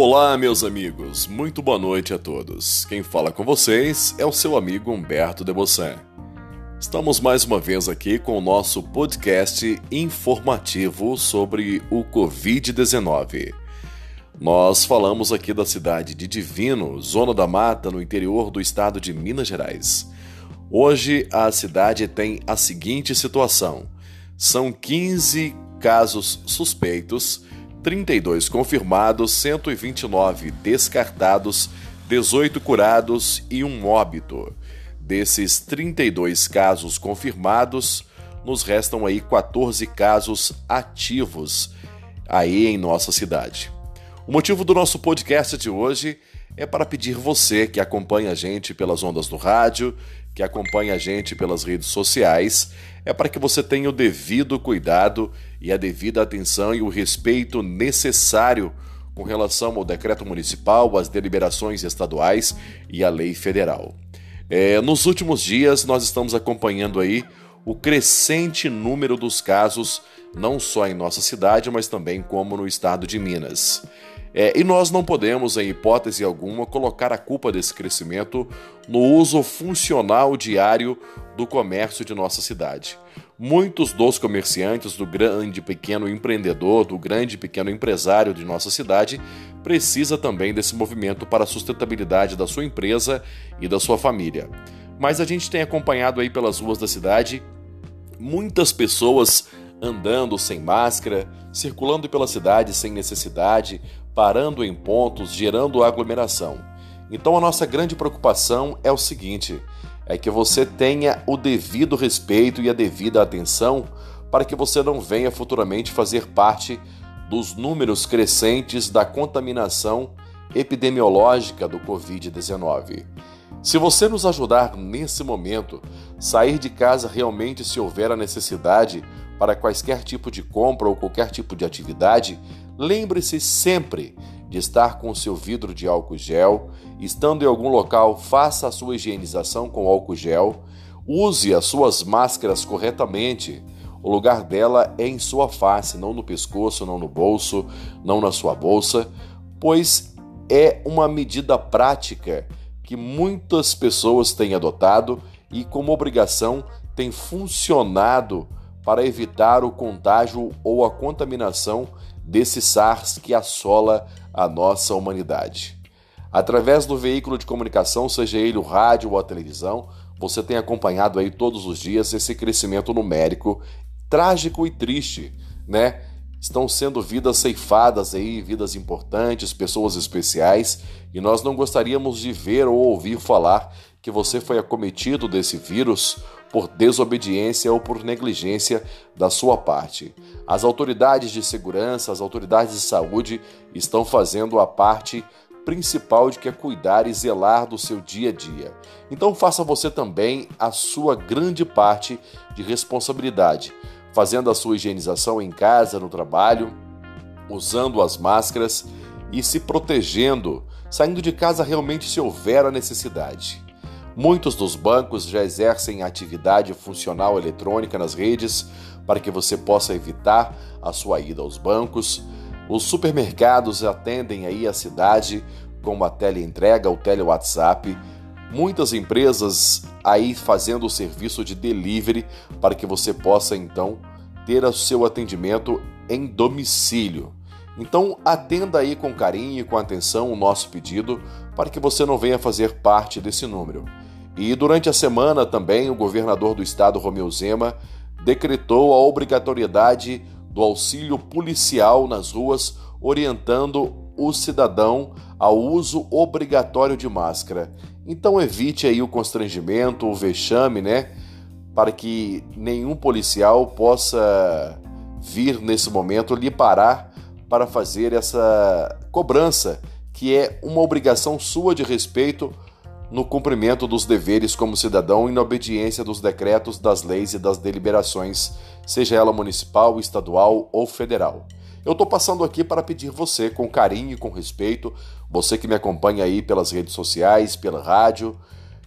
Olá, meus amigos, muito boa noite a todos. Quem fala com vocês é o seu amigo Humberto de. Estamos mais uma vez aqui com o nosso podcast informativo sobre o Covid-19. Nós falamos aqui da cidade de Divino, Zona da Mata, no interior do estado de Minas Gerais. Hoje a cidade tem a seguinte situação: são 15 casos suspeitos, 32 confirmados, 129 descartados, 18 curados e um óbito. Desses 32 casos confirmados, nos restam aí 14 casos ativos aí em nossa cidade. O motivo do nosso podcast de hoje é para pedir você que acompanha a gente pelas ondas do rádio, que acompanha a gente pelas redes sociais, é para que você tenha o devido cuidado e a devida atenção e o respeito necessário com relação ao decreto municipal, às deliberações estaduais e à lei federal. É, nos últimos dias, nós estamos acompanhando aí o crescente número dos casos, não só em nossa cidade, mas também como no estado de Minas. É, e nós não podemos, em hipótese alguma, colocar a culpa desse crescimento no uso funcional diário do comércio de nossa cidade. Muitos dos comerciantes, do grande pequeno empreendedor, do grande pequeno empresário de nossa cidade, precisa também desse movimento para a sustentabilidade da sua empresa e da sua família. Mas a gente tem acompanhado aí pelas ruas da cidade muitas pessoas andando sem máscara, circulando pela cidade sem necessidade, parando em pontos, gerando aglomeração. Então a nossa grande preocupação é o seguinte: é que você tenha o devido respeito e a devida atenção para que você não venha futuramente fazer parte dos números crescentes da contaminação epidemiológica do Covid-19. Se você nos ajudar nesse momento, sair de casa realmente se houver a necessidade para quaisquer tipo de compra ou qualquer tipo de atividade, Lembre-se sempre de estar com seu vidro de álcool gel. Estando em algum local, faça a sua higienização com álcool gel. Use as suas máscaras corretamente. O lugar dela é em sua face, não no pescoço, não no bolso, não na sua bolsa, pois é uma medida prática que muitas pessoas têm adotado e, como obrigação, tem funcionado para evitar o contágio ou a contaminação desse SARS que assola a nossa humanidade. Através do veículo de comunicação, seja ele o rádio ou a televisão, você tem acompanhado aí todos os dias esse crescimento numérico trágico e triste, né? Estão sendo vidas ceifadas aí, vidas importantes, pessoas especiais, e nós não gostaríamos de ver ou ouvir falar que você foi acometido desse vírus por desobediência ou por negligência da sua parte. As autoridades de segurança, as autoridades de saúde estão fazendo a parte principal de que é cuidar e zelar do seu dia a dia. Então faça você também a sua grande parte de responsabilidade, fazendo a sua higienização em casa, no trabalho, usando as máscaras e se protegendo, saindo de casa realmente se houver a necessidade. Muitos dos bancos já exercem atividade funcional eletrônica nas redes para que você possa evitar a sua ida aos bancos. Os supermercados atendem aí a cidade com a teleentrega, o tele-WhatsApp. Muitas empresas aí fazendo o serviço de delivery para que você possa então ter o seu atendimento em domicílio. Então atenda aí com carinho e com atenção o nosso pedido para que você não venha fazer parte desse número. E durante a semana também o governador do estado, Romeu Zema, decretou a obrigatoriedade do auxílio policial nas ruas, orientando o cidadão ao uso obrigatório de máscara. Então evite aí o constrangimento, o vexame, né? Para que nenhum policial possa vir nesse momento lhe parar para fazer essa cobrança, que é uma obrigação sua de respeito no cumprimento dos deveres como cidadão e na obediência dos decretos, das leis e das deliberações, seja ela municipal, estadual ou federal. Eu estou passando aqui para pedir você, com carinho e com respeito, você que me acompanha aí pelas redes sociais, pela rádio,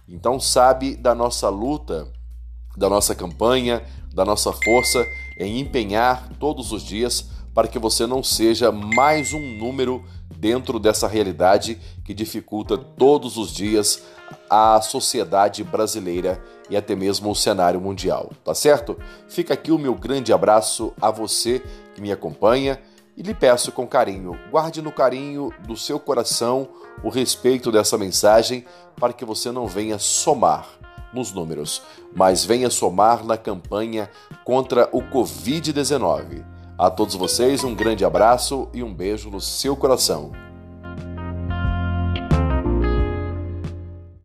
então sabe da nossa luta, da nossa campanha, da nossa força em empenhar todos os dias para que você não seja mais um número dentro dessa realidade que dificulta todos os dias a sociedade brasileira e até mesmo o cenário mundial, tá certo? Fica aqui o meu grande abraço a você que me acompanha e lhe peço com carinho, guarde no carinho do seu coração o respeito dessa mensagem para que você não venha somar nos números, mas venha somar na campanha contra o Covid-19. A todos vocês, um grande abraço e um beijo no seu coração.